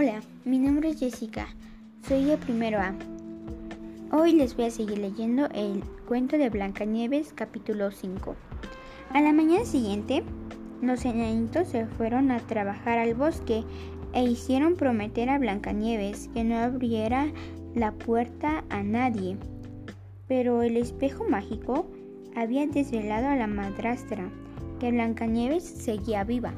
Hola, mi nombre es Jessica, soy de primero A. Hoy les voy a seguir leyendo el cuento de Blancanieves capítulo 5. A la mañana siguiente, los enanitos se fueron a trabajar al bosque e hicieron prometer a Blancanieves que no abriera la puerta a nadie. Pero el espejo mágico había desvelado a la madrastra que Blancanieves seguía viva.